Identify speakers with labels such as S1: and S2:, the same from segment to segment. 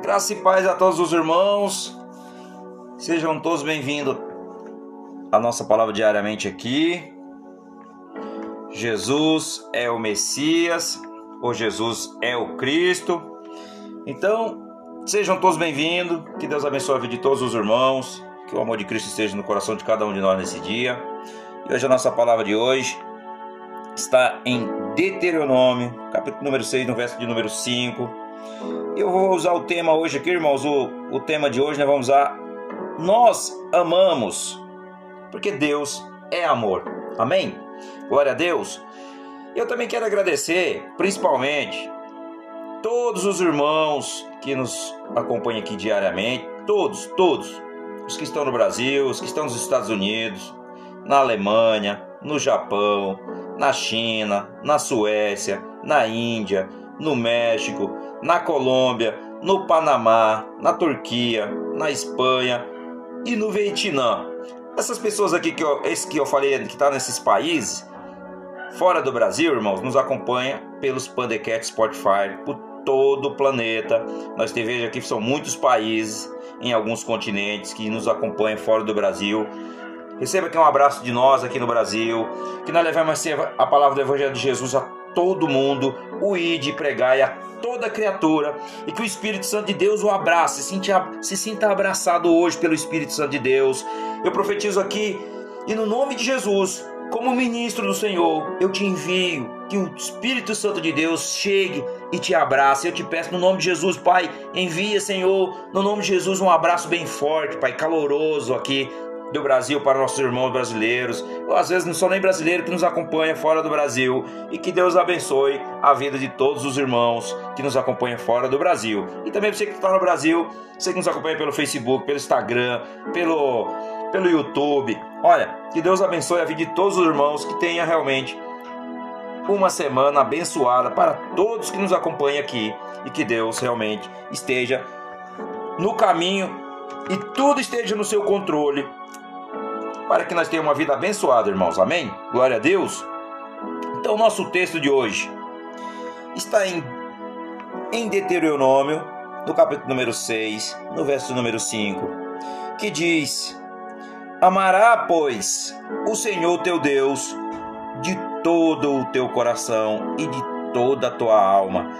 S1: Graça e paz a todos os irmãos. Sejam todos bem-vindos à nossa palavra diariamente aqui. Jesus é o Messias, ou Jesus é o Cristo. Então, sejam todos bem-vindos. Que Deus abençoe a vida de todos os irmãos. Que o amor de Cristo esteja no coração de cada um de nós nesse dia. E hoje a nossa palavra de hoje está em Deuteronômio, capítulo número 6, no verso de número 5. Eu vou usar o tema hoje aqui, irmãos. O, o tema de hoje nós vamos usar Nós amamos, porque Deus é amor. Amém? Glória a Deus. Eu também quero agradecer, principalmente, todos os irmãos que nos acompanham aqui diariamente, todos, todos, os que estão no Brasil, os que estão nos Estados Unidos, na Alemanha, no Japão, na China, na Suécia, na Índia, no México, na Colômbia, no Panamá, na Turquia, na Espanha e no Vietnã. Essas pessoas aqui que eu, esse que eu falei que está nesses países, fora do Brasil, irmãos, nos acompanha pelos Pandecat Spotify, por todo o planeta. Nós te veja aqui são muitos países em alguns continentes que nos acompanham fora do Brasil. Receba aqui um abraço de nós aqui no Brasil, que nós levamos a palavra do Evangelho de Jesus a todo mundo, o ide pregai a toda criatura e que o Espírito Santo de Deus o abrace, se sinta abraçado hoje pelo Espírito Santo de Deus. Eu profetizo aqui e no nome de Jesus, como ministro do Senhor, eu te envio que o Espírito Santo de Deus chegue e te abrace. Eu te peço no nome de Jesus, Pai, envia, Senhor, no nome de Jesus, um abraço bem forte, Pai, caloroso aqui do Brasil para nossos irmãos brasileiros, ou às vezes não são nem brasileiros que nos acompanham fora do Brasil, e que Deus abençoe a vida de todos os irmãos que nos acompanham fora do Brasil. E também você que está no Brasil, você que nos acompanha pelo Facebook, pelo Instagram, pelo, pelo YouTube. Olha, que Deus abençoe a vida de todos os irmãos, que tenha realmente uma semana abençoada para todos que nos acompanham aqui e que Deus realmente esteja no caminho e tudo esteja no seu controle para que nós tenhamos uma vida abençoada, irmãos. Amém? Glória a Deus. Então, nosso texto de hoje está em, em Deuteronômio, no capítulo número 6, no verso número 5, que diz: Amará, pois, o Senhor teu Deus de todo o teu coração e de toda a tua alma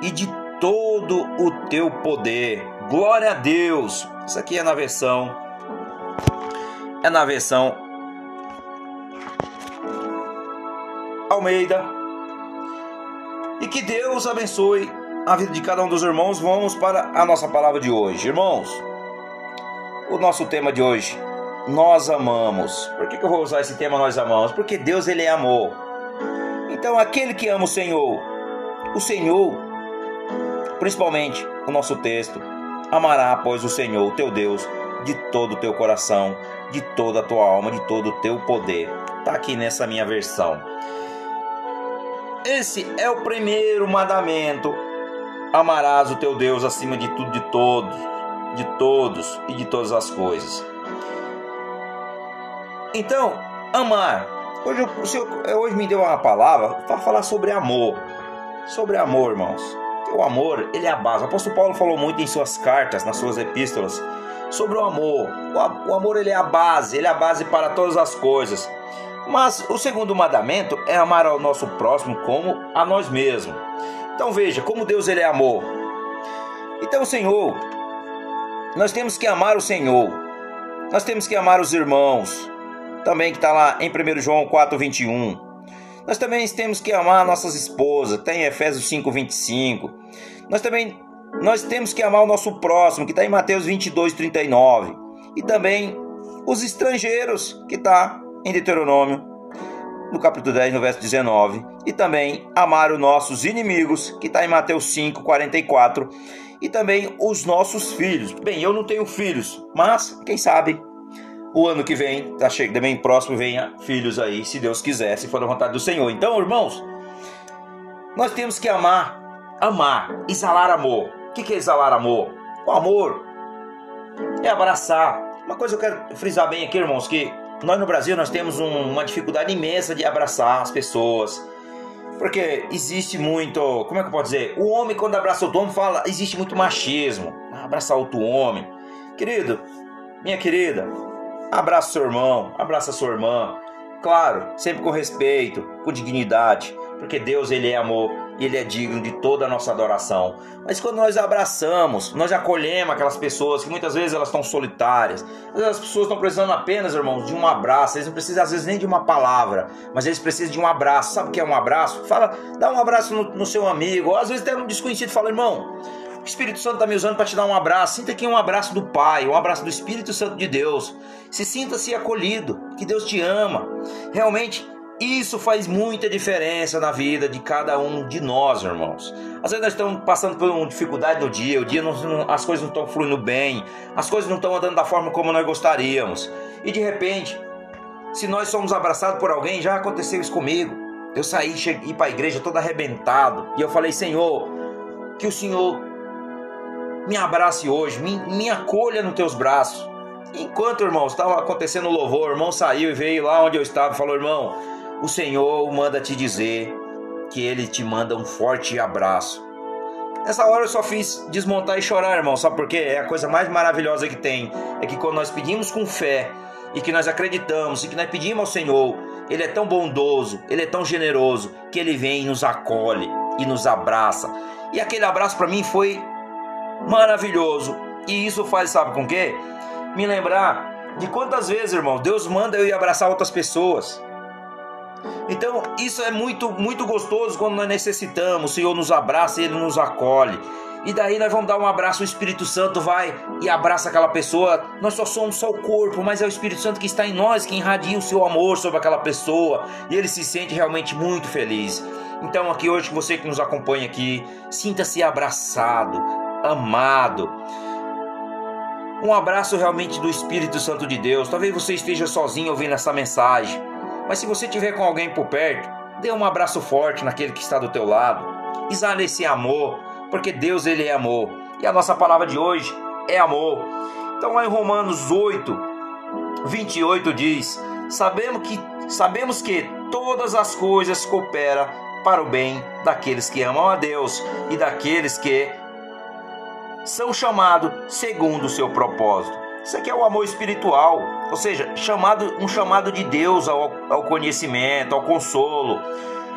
S1: e de todo o teu poder. Glória a Deus. Isso aqui é na versão é na versão Almeida. E que Deus abençoe a vida de cada um dos irmãos. Vamos para a nossa palavra de hoje. Irmãos, o nosso tema de hoje, nós amamos. Por que, que eu vou usar esse tema nós amamos? Porque Deus ele é amor. Então aquele que ama o Senhor, o Senhor, principalmente o nosso texto, amará, pois, o Senhor, o teu Deus, de todo o teu coração, de toda a tua alma, de todo o teu poder. Está aqui nessa minha versão. Esse é o primeiro mandamento. Amarás o teu Deus acima de tudo, de todos, de todos e de todas as coisas. Então, amar. Hoje, o Senhor hoje me deu uma palavra para falar sobre amor. Sobre amor, irmãos. o amor, ele é a base. O apóstolo Paulo falou muito em suas cartas, nas suas epístolas, sobre o amor. O amor ele é a base, ele é a base para todas as coisas. Mas o segundo mandamento é amar ao nosso próximo como a nós mesmos. Então veja, como Deus ele é amor. Então, Senhor, nós temos que amar o Senhor. Nós temos que amar os irmãos. Também que está lá em 1 João 4, 21. Nós também temos que amar nossas esposas. Tem Efésios 5, 25. Nós também nós temos que amar o nosso próximo, que está em Mateus 22, 39. E também os estrangeiros, que está em Deuteronômio, no capítulo 10, no verso 19. E também amar os nossos inimigos, que está em Mateus 5, 44. E também os nossos filhos. Bem, eu não tenho filhos, mas quem sabe o ano que vem, tá chegando bem próximo, venha filhos aí, se Deus quiser, se for a vontade do Senhor. Então, irmãos, nós temos que amar, amar, exalar amor. O que é exalar amor? O amor é abraçar. Uma coisa eu quero frisar bem aqui, irmãos, que nós no Brasil nós temos um, uma dificuldade imensa de abraçar as pessoas. Porque existe muito, como é que eu posso dizer? O homem quando abraça outro homem fala, existe muito machismo. Abraçar outro homem. Querido, minha querida, abraça seu irmão, abraça sua irmã. Claro, sempre com respeito, com dignidade, porque Deus ele é amor e ele é digno de toda a nossa adoração. Mas quando nós abraçamos, nós acolhemos aquelas pessoas que muitas vezes elas estão solitárias. As pessoas estão precisando apenas, irmãos, de um abraço. Eles não precisam às vezes nem de uma palavra, mas eles precisam de um abraço. Sabe o que é um abraço? Fala, dá um abraço no, no seu amigo. Ou às vezes até um desconhecido fala, irmão, o Espírito Santo está me usando para te dar um abraço. Sinta aqui um abraço do Pai, um abraço do Espírito Santo de Deus. Se sinta-se acolhido, que Deus te ama. Realmente isso faz muita diferença na vida de cada um de nós, irmãos. Às vezes nós estamos passando por uma dificuldade no dia, o dia não, as coisas não estão fluindo bem, as coisas não estão andando da forma como nós gostaríamos. E de repente, se nós somos abraçados por alguém, já aconteceu isso comigo. Eu saí, cheguei para a igreja todo arrebentado e eu falei: Senhor, que o Senhor me abrace hoje, me, me acolha nos teus braços. Enquanto, irmão, estava acontecendo o louvor, o irmão saiu e veio lá onde eu estava e falou: Irmão, o Senhor manda te dizer que Ele te manda um forte abraço. Nessa hora eu só fiz desmontar e chorar, irmão. Sabe por quê? É a coisa mais maravilhosa que tem. É que quando nós pedimos com fé e que nós acreditamos e que nós pedimos ao Senhor, Ele é tão bondoso, Ele é tão generoso que Ele vem e nos acolhe e nos abraça. E aquele abraço para mim foi maravilhoso. E isso faz, sabe com quê? Me lembrar de quantas vezes, irmão, Deus manda eu ir abraçar outras pessoas. Então, isso é muito, muito gostoso quando nós necessitamos. O Senhor nos abraça e Ele nos acolhe. E daí nós vamos dar um abraço, o Espírito Santo vai e abraça aquela pessoa. Nós só somos só o corpo, mas é o Espírito Santo que está em nós, que irradia o seu amor sobre aquela pessoa. E ele se sente realmente muito feliz. Então, aqui hoje, você que nos acompanha aqui, sinta-se abraçado, amado. Um abraço realmente do Espírito Santo de Deus. Talvez você esteja sozinho ouvindo essa mensagem. Mas se você tiver com alguém por perto, dê um abraço forte naquele que está do teu lado. Exale esse amor, porque Deus ele é amor. E a nossa palavra de hoje é amor. Então lá em Romanos 8, 28 diz: Sabemos que sabemos que todas as coisas cooperam para o bem daqueles que amam a Deus e daqueles que são chamados segundo o seu propósito. Isso aqui é o amor espiritual, ou seja, chamado, um chamado de Deus ao, ao conhecimento, ao consolo.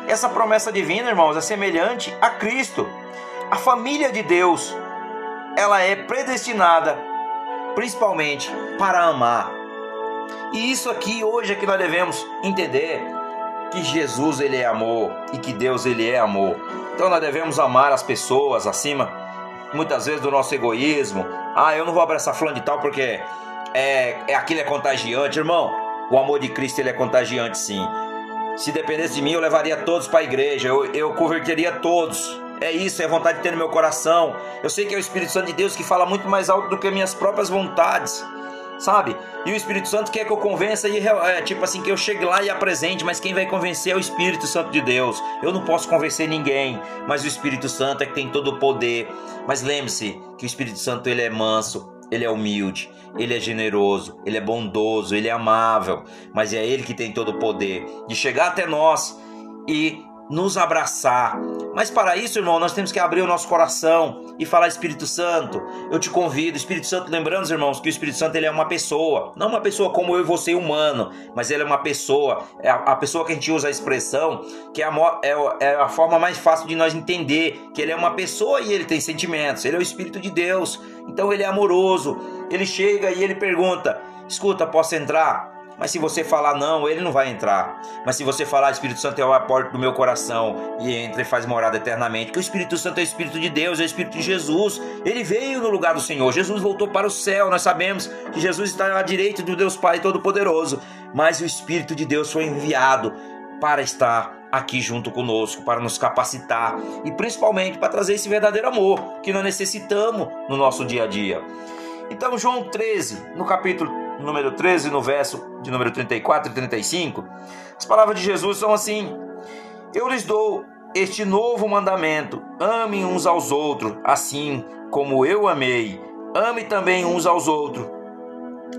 S1: Essa promessa divina, irmãos, é semelhante a Cristo. A família de Deus, ela é predestinada principalmente para amar. E isso aqui hoje é que nós devemos entender que Jesus ele é amor e que Deus ele é amor. Então nós devemos amar as pessoas acima muitas vezes do nosso egoísmo. Ah, eu não vou abraçar fulano de tal porque é, é aquilo é contagiante, irmão. O amor de Cristo ele é contagiante, sim. Se dependesse de mim, eu levaria todos para a igreja, eu, eu converteria todos. É isso, é vontade de ter no meu coração. Eu sei que é o Espírito Santo de Deus que fala muito mais alto do que minhas próprias vontades sabe? E o Espírito Santo quer que eu convença e é, tipo assim que eu chegue lá e apresente, mas quem vai convencer é o Espírito Santo de Deus. Eu não posso convencer ninguém, mas o Espírito Santo é que tem todo o poder. Mas lembre-se que o Espírito Santo ele é manso, ele é humilde, ele é generoso, ele é bondoso, ele é amável, mas é ele que tem todo o poder de chegar até nós e nos abraçar. Mas para isso, irmão, nós temos que abrir o nosso coração e falar Espírito Santo. Eu te convido, Espírito Santo, lembrando, irmãos, que o Espírito Santo ele é uma pessoa, não uma pessoa como eu e você humano, mas ele é uma pessoa, é a, pessoa que a gente usa a expressão, que é a, é, é a forma mais fácil de nós entender que ele é uma pessoa e ele tem sentimentos. Ele é o Espírito de Deus. Então ele é amoroso. Ele chega e ele pergunta: "Escuta, posso entrar?" Mas se você falar não, ele não vai entrar. Mas se você falar Espírito Santo é a porta do meu coração e entra e faz morada eternamente, que o Espírito Santo é o Espírito de Deus, é o Espírito de Jesus. Ele veio no lugar do Senhor. Jesus voltou para o céu. Nós sabemos que Jesus está à direita do Deus Pai Todo-Poderoso. Mas o Espírito de Deus foi enviado para estar aqui junto conosco, para nos capacitar e principalmente para trazer esse verdadeiro amor que nós necessitamos no nosso dia a dia. Então, João 13, no capítulo número 13, no verso de número 34 e 35, as palavras de Jesus são assim: Eu lhes dou este novo mandamento: amem uns aos outros, assim como eu amei. Ame também uns aos outros.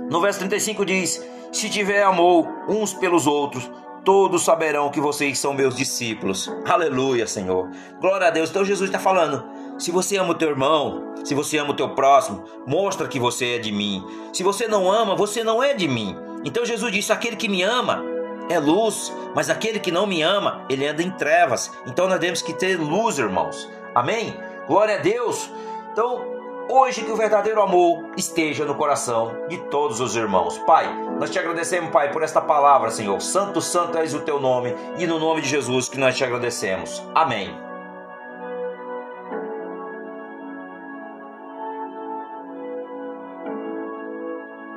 S1: No verso 35 diz: Se tiver amor uns pelos outros, todos saberão que vocês são meus discípulos. Aleluia, Senhor. Glória a Deus. Então Jesus está falando: se você ama o teu irmão, se você ama o teu próximo, mostra que você é de mim. Se você não ama, você não é de mim. Então Jesus disse: aquele que me ama é luz, mas aquele que não me ama, ele anda em trevas. Então nós temos que ter luz, irmãos. Amém? Glória a Deus. Então, hoje que o verdadeiro amor esteja no coração de todos os irmãos. Pai, nós te agradecemos, Pai, por esta palavra, Senhor. Santo, santo és o teu nome e no nome de Jesus que nós te agradecemos. Amém.